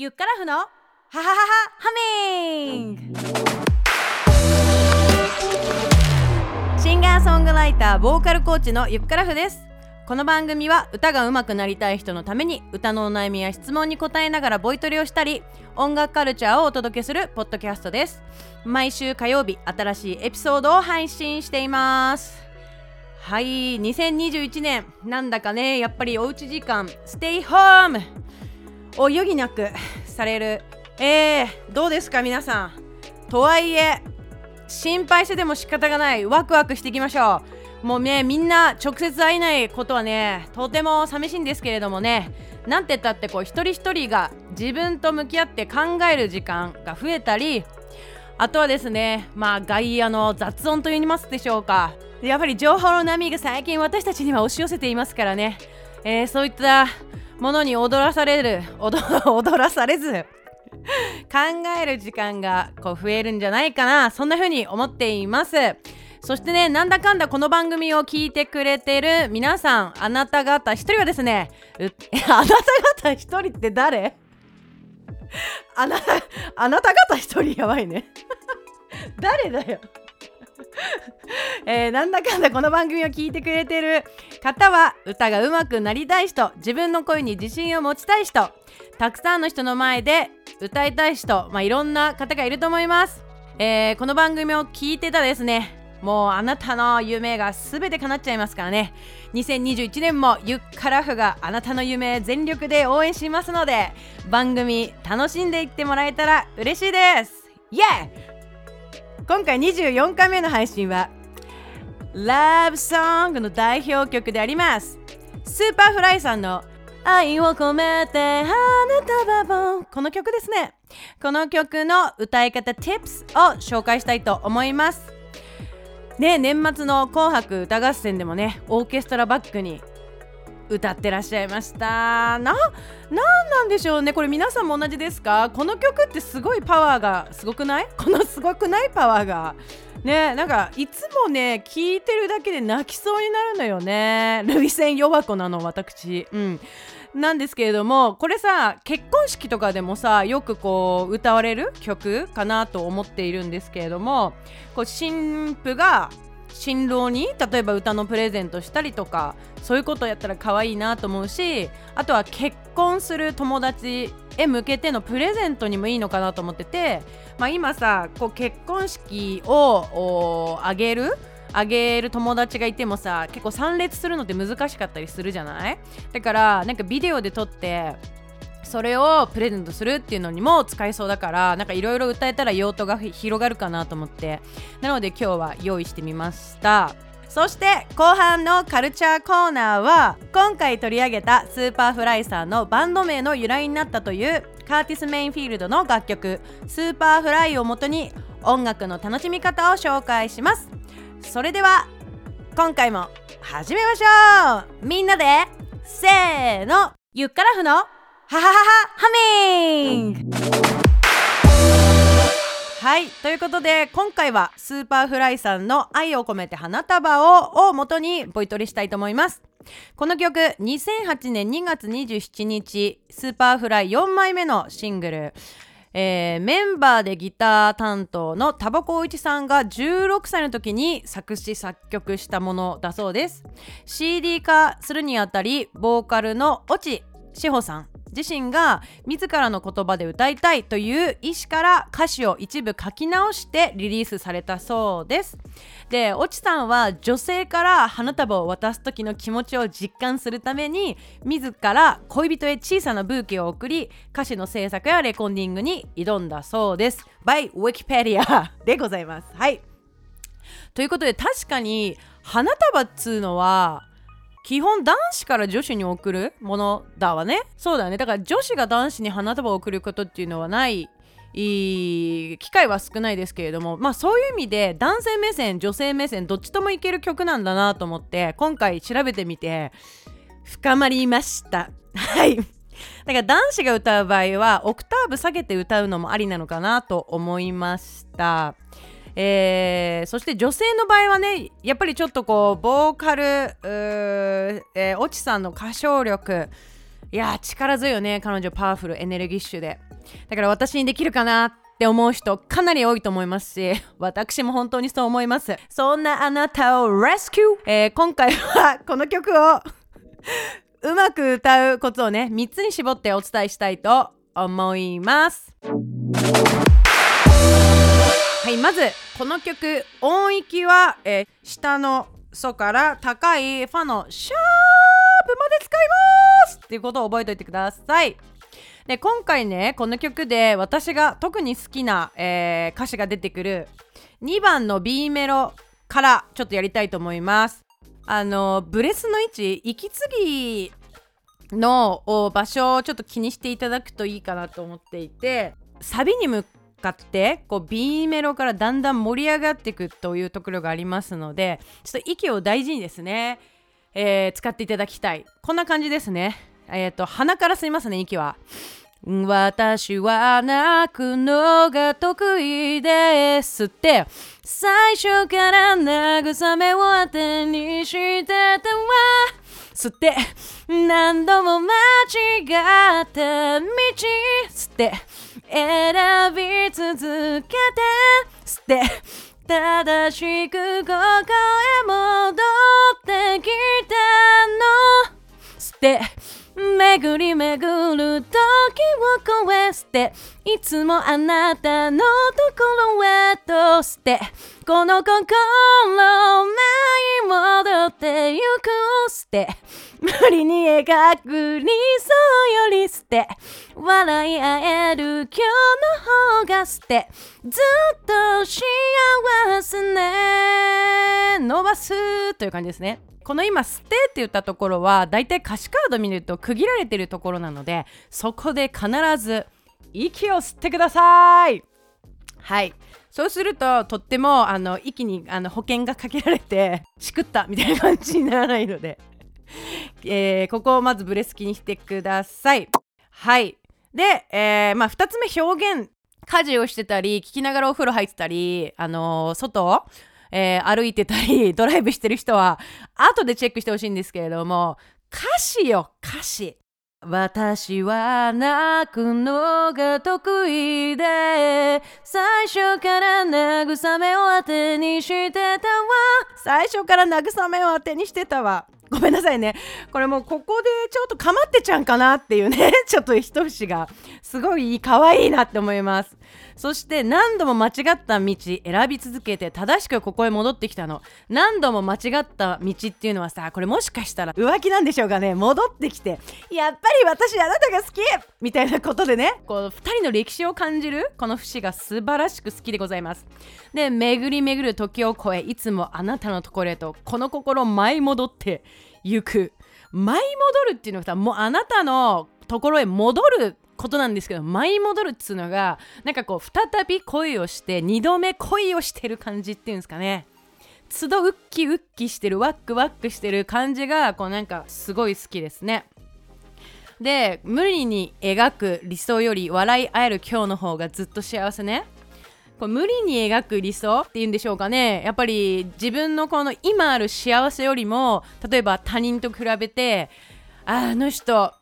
ゆっからふのははははハミング。シンガーソングライターボーカルコーチのゆっからふです。この番組は歌が上手くなりたい人のために歌のお悩みや質問に答えながらボイトレをしたり音楽カルチャーをお届けするポッドキャストです。毎週火曜日新しいエピソードを配信しています。はい2021年なんだかねやっぱりおうち時間ステイホームを余儀なくされる。えー、どうですか皆さん。とはいえ心配してても仕方がない。ワクワクしていきましょう。もうねみんな直接会えないことはねとても寂しいんですけれどもね。なんて言ったってこう一人一人が自分と向き合って考える時間が増えたりあとはですねまあ外野の雑音と言いますでしょうか。やっぱり情報の波が最近私たちには押し寄せていますからね、えー、そういったものに踊らされる。踊らされず。考える時間がこう増えるんじゃないかな。そんな風に思っています。そしてねなんだかんだこの番組を聞いてくれてる皆さんあなた方一人はですね あなた方一人って誰？あなたあなた方一人？やばいね。誰だよ。えー、なんだかんだこの番組を聞いてくれてる方は歌が上手くなりたい人自分の声に自信を持ちたい人たくさんの人の前で歌いたい人、まあ、いろんな方がいると思います、えー、この番組を聞いてたですねもうあなたの夢が全て叶っちゃいますからね。2021年もゆっからふがあなたの夢全力で応援しますので番組楽しんでいってもらえたら嬉しいです。イエーイ今回24回目の配信はラブソングの代表曲であります。スーパーフライさんの愛を込めて花束を。この曲ですね。この曲の歌い方 Tips を紹介したいと思います。ね年末の紅白歌合戦でもねオーケストラバックに歌ってらっしゃいました。ななんなんでしょうね。これ皆さんも同じですか？この曲ってすごいパワーがすごくない？このすごくないパワーが。ねなんかいつもね聞いてるだけで泣きそうになるのよね。涙腺弱子なの私。うん。なんですけれどもこれさ結婚式とかでもさよくこう歌われる曲かなと思っているんですけれどもこう新婦が新郎に例えば歌のプレゼントしたりとかそういうことやったら可愛いなと思うしあとは結婚する友達へ向けてのプレゼントにもいいのかなと思ってて、まあ、今さこう結婚式をあげるあげる友達がいてもさ結構参列するのって難しかったりするじゃない？だからなんかビデオで撮ってそれをプレゼントするっていうのにも使えそうだからなんかいろいろ歌えたら用途が広がるかなと思って。なので今日は用意してみました。そして後半のカルチャーコーナーは今回取り上げたスーパーフライさんのバンド名の由来になったというカーティス・メイフィールドの楽曲「スーパーフライ」をもとに音楽の楽しみ方を紹介します。それでは今回も始めましょう。みんなでせーのゆっからふの。ははははハミングはいということで今回はスーパーフライさんの「愛を込めて花束を」を元にボイトレしたいと思います。この曲2008年2月27日スーパーフライ4枚目のシングル。えー、メンバーでギター担当のタバコ一さんが16歳の時に作詞作曲したものだそうです。CD 化するにあたりボーカルの越智志保さん自身が自らの言葉で歌いたいという意思から歌詞を一部書き直してリリースされたそうです。で越智さんは女性から花束を渡す時の気持ちを実感するために自ら恋人へ小さなブーケを送り歌詞の制作やレコンディングに挑んだそうです。by Wikipedia でございます。はい。ということで確かに花束っつうのは基本男子から女子に送るものだわね。そうだね。だから女子が男子に花束を送ることっていうのはないいい機会は少ないですけれども。まあそういう意味で男性目線女性目線どっちともいける曲なんだなと思って今回調べてみて深まりました。はい。だから男子が歌う場合はオクターブ下げて歌うのもありなのかなと思いました。えー、そして女性の場合はねやっぱりちょっとこうボーカルえー、越智さんの歌唱力いや力強いよね彼女パワフルエネルギッシュで。だから私にできるかなって思う人かなり多いと思いますし 私も本当にそう思います。そんなあなたをレスキュー、えー、今回はこの曲をうまく歌うコツをね3つに絞ってお伝えしたいと思います。はいまずこの曲音域は、えー、下のソから高いファのシャープまで使いますっていうことを覚えておいてください。で今回ねこの曲で私が特に好きな、えー、歌詞が出てくる2番の B メロからちょっとやりたいと思います。あのブレスの位置息継ぎの場所をちょっと気にしていただくといいかなと思っていてサビに向かってこう B メロからだんだん盛り上がっていくというところがありますのでちょっと息を大事にですね、えー、使っていただきたい。こんな感じですね。えっ、ー、と鼻から吸いますね息は。私は泣くのが得意ですって。最初から慰めを当てにしてたわ。吸って。何度も間違った道。吸って。選び続けて捨て正しくここへ戻ってきたの。捨て巡り巡る時を越していつもあなたのところへとしてこの心前戻ってゆくして無理に描く理想より捨て笑い合える今日の方が捨てずっと幸せね。伸ばすという感じですね。この今「捨て」って言ったところはだいたい歌詞カード見ると区切られてるところなのでそこで必ず息を吸ってください。はい。そうするととってもあの息にあの保険がかけられてしくったみたいな感じにならないので、えー、ここをまずブレスキにしてください。はい。で、えー、まあ、2つ目表現。家事をしてたり聞きながらお風呂入ってたりあのー、外えー、歩いてたり ドライブしてる人は後でチェックしてほしいんですけれども歌詞よ歌詞。私は泣くのが得意で最初から慰めを当てにしてたわ。最初から慰めを当てにしてたわ。ごめんなさいね。これもうここでちょっとかまってちゃんかなっていうね。ちょっと一節がすごい可愛いなって思います。そして何度も間違った道選び続けて正しくここへ戻ってきたの。何度も間違った道っていうのはさこれもしかしたら浮気なんでしょうかね。戻ってきてやっぱり私あなたが好き!みたいなことでね。こう2人の歴史を感じるこの節が素晴らしく好きでございます。で巡り巡る時を超えいつもあなたのところへとこの心舞い戻ってゆく。舞い戻るっていうのはさもうあなたのところへ戻ることなんですけど舞い戻るっつうのがなんかこう再び恋をして2度目恋をしてる感じっていうんですかね。都度ウッキウッキしてるワックワックしてる感じがこうなんかすごい好きですね。で無理に描く理想より笑い合える今日の方がずっと幸せね。こ無理に描く理想っていうんでしょうかね。やっぱり自分のこの今ある幸せよりも例えば他人と比べてあの人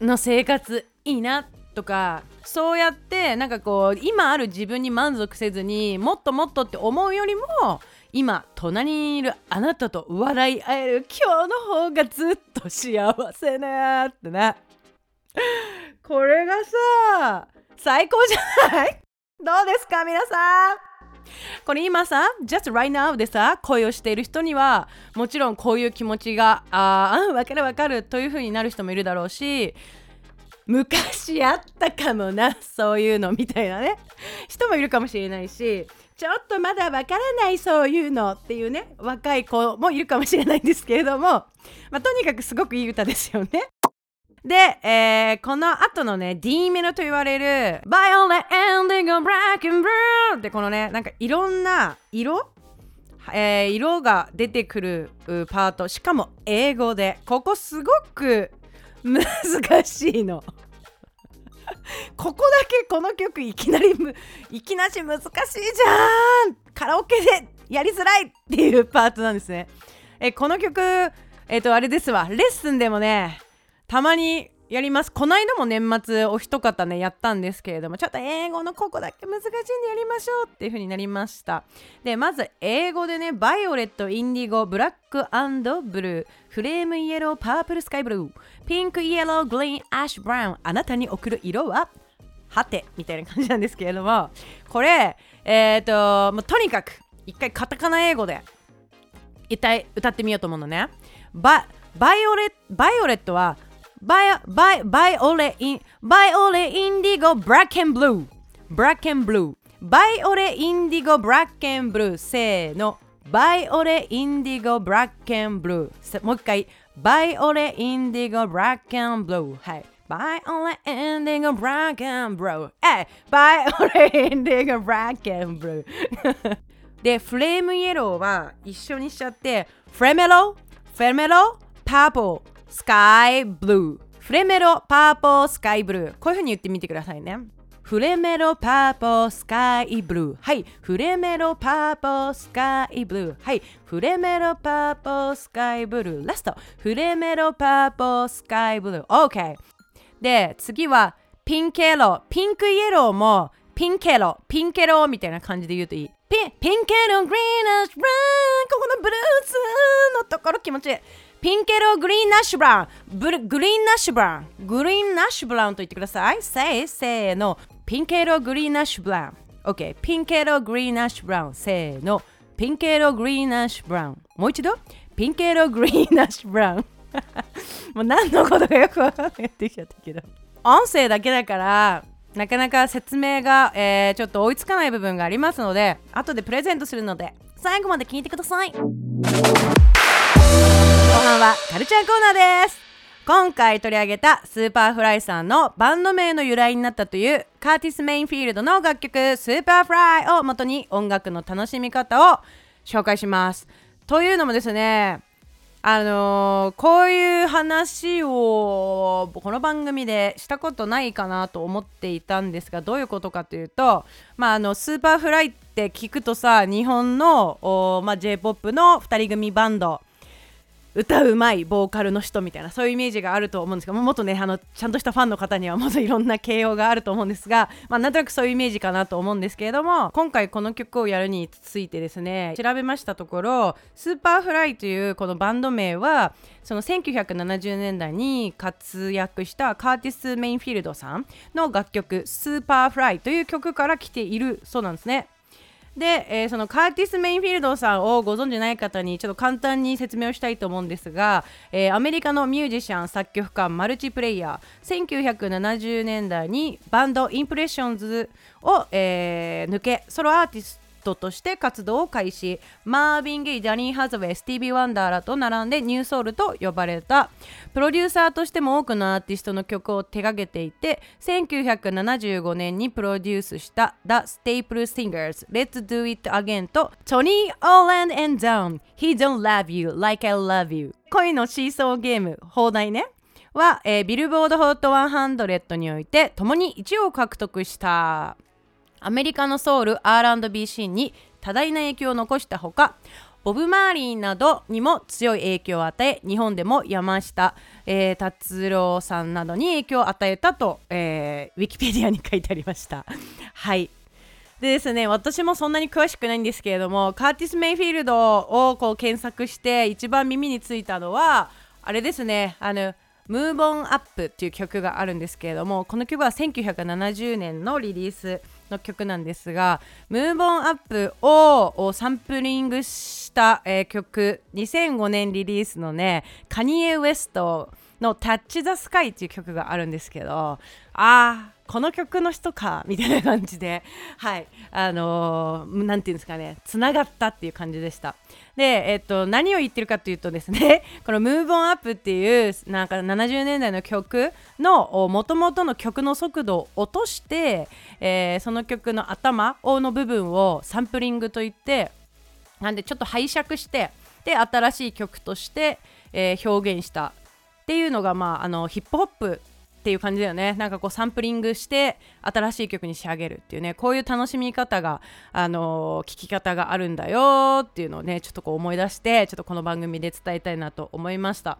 の生活いいなとかそうやってなんかこう今ある自分に満足せずにもっともっとって思うよりも今隣にいるあなたと笑い合える今日の方がずっと幸せねってねこれがさ最高じゃない？どうですか皆さん？これ今さ just right now でさ恋をしている人にはもちろんこういう気持ちがああ分かる分かるという風になる人もいるだろうし昔あったかもなそういうのみたいなね 人もいるかもしれないしちょっとまだわからないそういうのっていうね若い子もいるかもしれないんですけれども、まあ、とにかくすごくいい歌ですよね。で、えー、この後のね D メロと言われる Violet Ending of Black and Blue ってこのねなんかいろんな色？えー、色が出てくるパート。しかも英語で。ここすごく難しいの。ここだけこの曲いきなりいきなし難しいじゃん！カラオケでやりづらいっていうパートなんですね。えこの曲えっ、ー、とあれですわ。レッスンでもねたまにやります。この間も年末お一方ねやったんですけれどもちょっと英語のここだけ難しいんでやりましょうっていう風になりました。でまず英語でね violet indigo black blue flame yellow purple sky blue pink yellow green ash brown あなたに送る色ははてみたいな感じなんですけれどもこれえっ、ー、ともうとにかく一回カタカナ英語で歌い歌ってみようと思うのね。バ violet violet はバイバイ violet in violet indigo black and blue black and blue violet indigo black and blue せーの violet indigo black and blue もう一回 violet indigo black and blue はい violet indigo black and blue え violet indigo black and blueでフレームイエローは一緒にしちゃってフレメロフレメロパープルスカイブルーフレメロパーポースカイブルーこういう風に言ってみてくださいね。フレメロパーポースカイブルーはい。フレメロパーポースカイブルーはい。フレメロパーポースカイブルーラストフレメロパーポースカイブルー OK で次はピンケロピンクイエローもピンケロピンケロみたいな感じで言うといい。ピンピンケログリーナッシュランここのブルースのところ気持ちいい。ピンケログリーンナッシュブラウン。グリーンナッシュブラウン。グリーンナッシュブラウンと言ってください。せーせーの。ピンケログリーンナッシュブラウン。OK ピンケログリーンナッシュブラウン。せーの。ピンケログリーンナッシュブラウン。もう一度。ピンケログリーンナッシュブラウン。もう何のことかよくわかんないってきちゃったけど。音声だけだからなかなか説明が、えー、ちょっと追いつかない部分がありますので後でプレゼントするので最後まで聞いてください。半はカルチャーコーナーです。今回取り上げたスーパーフライさんのバンド名の由来になったというカーティス・メイフィールドの楽曲スーパーフライを元に音楽の楽しみ方を紹介します。というのもですねあのー、こういう話をこの番組でしたことないかなと思っていたんですがどういうことかというと、まあ、あのスーパーフライって聞くとさ日本の、まあ、j p o p の2人組バンド歌うまいボーカルの人みたいなそういうイメージがあると思うんですけどもっとねあのちゃんとしたファンの方にはもっといろんな形容があると思うんですが、まあ、なんとなくそういうイメージかなと思うんですけれども今回この曲をやるについてですね調べましたところスーパーフライというこのバンド名はその1970年代に活躍したカーティス・メイフィールドさんの楽曲「スーパーフライ」という曲から来ているそうなんですね。で、えー、そのカーティス・メイフィールドさんをご存じない方にちょっと簡単に説明をしたいと思うんですが、えー、アメリカのミュージシャン作曲家マルチプレイヤー1970年代にバンドインプレッションズを、えー、抜けソロアーティストトとして活動を開始。マーヴィン・ゲイダニー・ハサウェイスティービー・ワンダーらと並んでニューソウルと呼ばれた。プロデューサーとしても多くのアーティストの曲を手掛けていて1975年にプロデュースした The Staple Singers Let's Do It Again と Tony Orlando and Dawn He Don't Love You Like I Love You 恋のシーソーゲーム邦題ね。は、えー、ビルボード HOT100 において共に1位を獲得した。アメリカのソウル R&B シーンに多大な影響を残したほかボブ・マーリーなどにも強い影響を与え日本でも山下、えー、達郎さんなどに影響を与えたと、えー、ウィキペディアに書いてありました。はい。でですね私もそんなに詳しくないんですけれどもカーティス・メイフィールドをこう検索して一番耳についたのはあれですねあのムーボンアップっていう曲があるんですけれどもこの曲は1970年のリリース。の曲なんですがムーボンアップをサンプリングした、えー、曲2005年リリースのねカニエ・ウエストの「タッチ・ザ・スカイ」っていう曲があるんですけどああこの曲の人かみたいな感じで はい。あのー、なんていうんですかねつながったっていう感じでした。でえっと何を言ってるかというとですね この「ムーブオンアップっていうなんか70年代の曲のもともとの曲の速度を落として、えー、その曲の頭の部分をサンプリングといってなんでちょっと拝借してで新しい曲として、えー、表現したっていうのが、まあ、あのヒップホップっていう感じだよね。なんかこうサンプリングして新しい曲に仕上げるっていうね。こういう楽しみ方があのー、聞き方があるんだよっていうのをねちょっとこう思い出してちょっとこの番組で伝えたいなと思いました。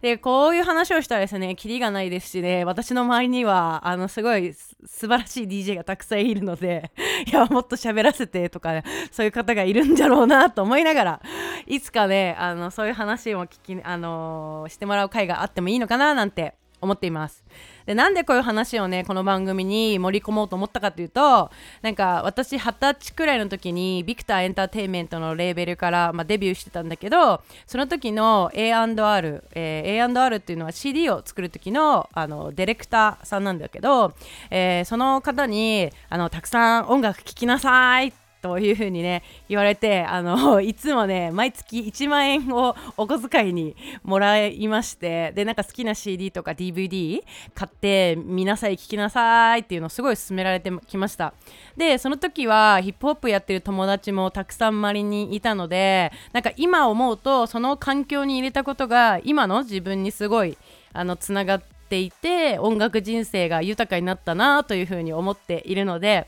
でこういう話をしたらですねキリがないですしね私の周りにはあのすごい素晴らしい DJ がたくさんいるので いやもっと喋らせてとか、そういう方がいるんだろうなと思いながらいつかねあのそういう話も聞き、あのー、してもらう回があってもいいのかななんて思っています。でなんでこういう話をねこの番組に盛り込もうと思ったかというとなんか私二十歳くらいの時にビクターエンターテインメントのレーベルから、まあ、デビューしてたんだけどその時の A&R、えー、A&R っていうのは CD を作る時のあのディレクターさんなんだけど、えー、その方にあのたくさん音楽聴きなさいってというふうにね言われてあの いつもね毎月1万円をお小遣いにもらいましてでなんか好きな CD とか DVD 買って見なさい聞きなさいっていうのをすごい勧められてきました。でその時はヒップホップやってる友達もたくさん周りにいたのでなんか今思うとその環境に入れたことが今の自分にすごいあのつながっていて音楽人生が豊かになったなというふうに思っているので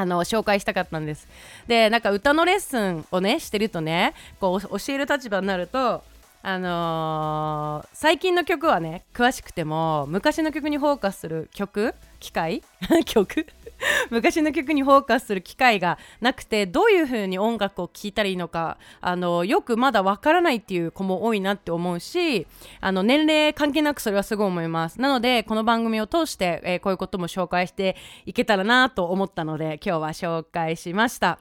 あの紹介したかったんです。でなんか歌のレッスンをねしてるとねこう教える立場になるとあのー、最近の曲はね詳しくても昔の曲にフォーカスする曲機械？曲？昔の曲にフォーカスする機会がなくてどういう風に音楽を聴いたらいいのかあのよくまだわからないっていう子も多いなって思うしあの年齢関係なくそれはすごい思います。なのでこの番組を通して、えー、こういうことも紹介していけたらなと思ったので今日は紹介しました。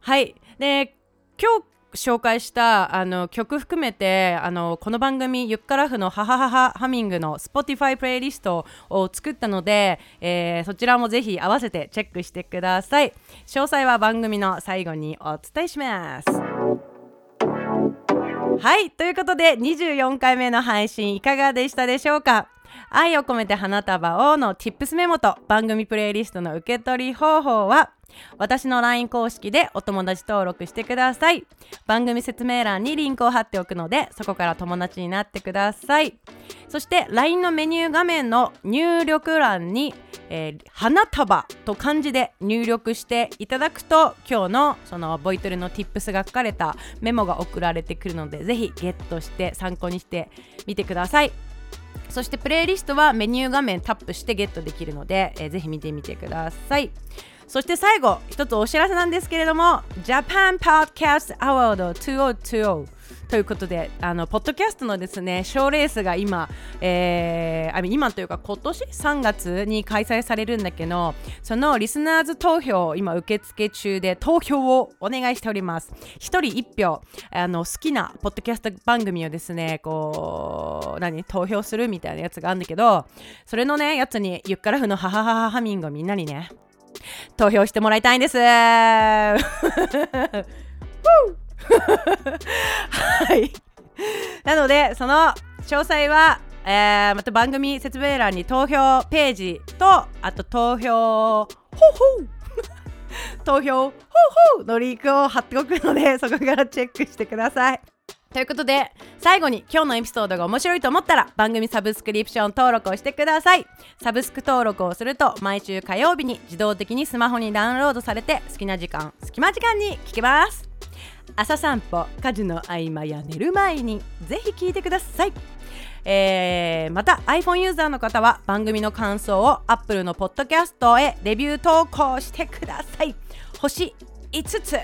はい。で今日紹介したあの曲含めてあのこの番組ゆっからふのハハハハハミングの Spotify プレイリストを作ったので、えー、そちらもぜひ合わせてチェックしてください。詳細は番組の最後にお伝えします。はいということで24回目の配信いかがでしたでしょうか？愛を込めて花束をの Tips メモと番組プレイリストの受け取り方法は私の LINE 公式でお友達登録してください。番組説明欄にリンクを貼っておくのでそこから友達になってください。そして LINE のメニュー画面の入力欄に、えー、花束と漢字で入力していただくと今日のそのボイトレの Tips が書かれたメモが送られてくるのでぜひゲットして参考にしてみてください。そしてプレイリストはメニュー画面タップしてゲットできるので、えー、ぜひ見てみてください。そして最後、一つお知らせなんですけれども、Japan Podcast Award 2020ということで、あのポッドキャストのですね、賞レースが今、えー、今というか今年？3月に開催されるんだけど、そのリスナーズ投票を今受付中で投票をお願いしております。1人1票、あの好きなポッドキャスト番組をですね、こう、何、投票するみたいなやつがあるんだけど、それのね、やつにゆっからふのハハハハハミングをみんなにね、投票してもらいたいんです。はい。なので、その詳細は、えー、また番組説明欄に投票ページと、あと投票、ほうほう 投票、ほうほうのリンクを貼っておくので、そこからチェックしてください。ということで最後に今日のエピソードが面白いと思ったら番組サブスクリプション登録をしてください。サブスク登録をすると毎週火曜日に自動的にスマホにダウンロードされて好きな時間隙間時間に聞けます。朝散歩家事の合間や寝る前にぜひ聞いてください。えー、また iPhone ユーザーの方は番組の感想を Apple のポッドキャストへレビュー投稿してください。星5つ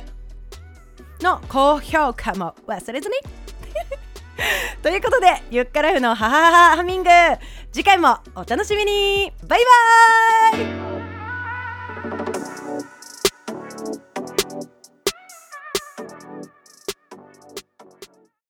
の高評価も忘れずに。ということでゆっからふのハハハハミング。次回もお楽しみに。バイバーイ。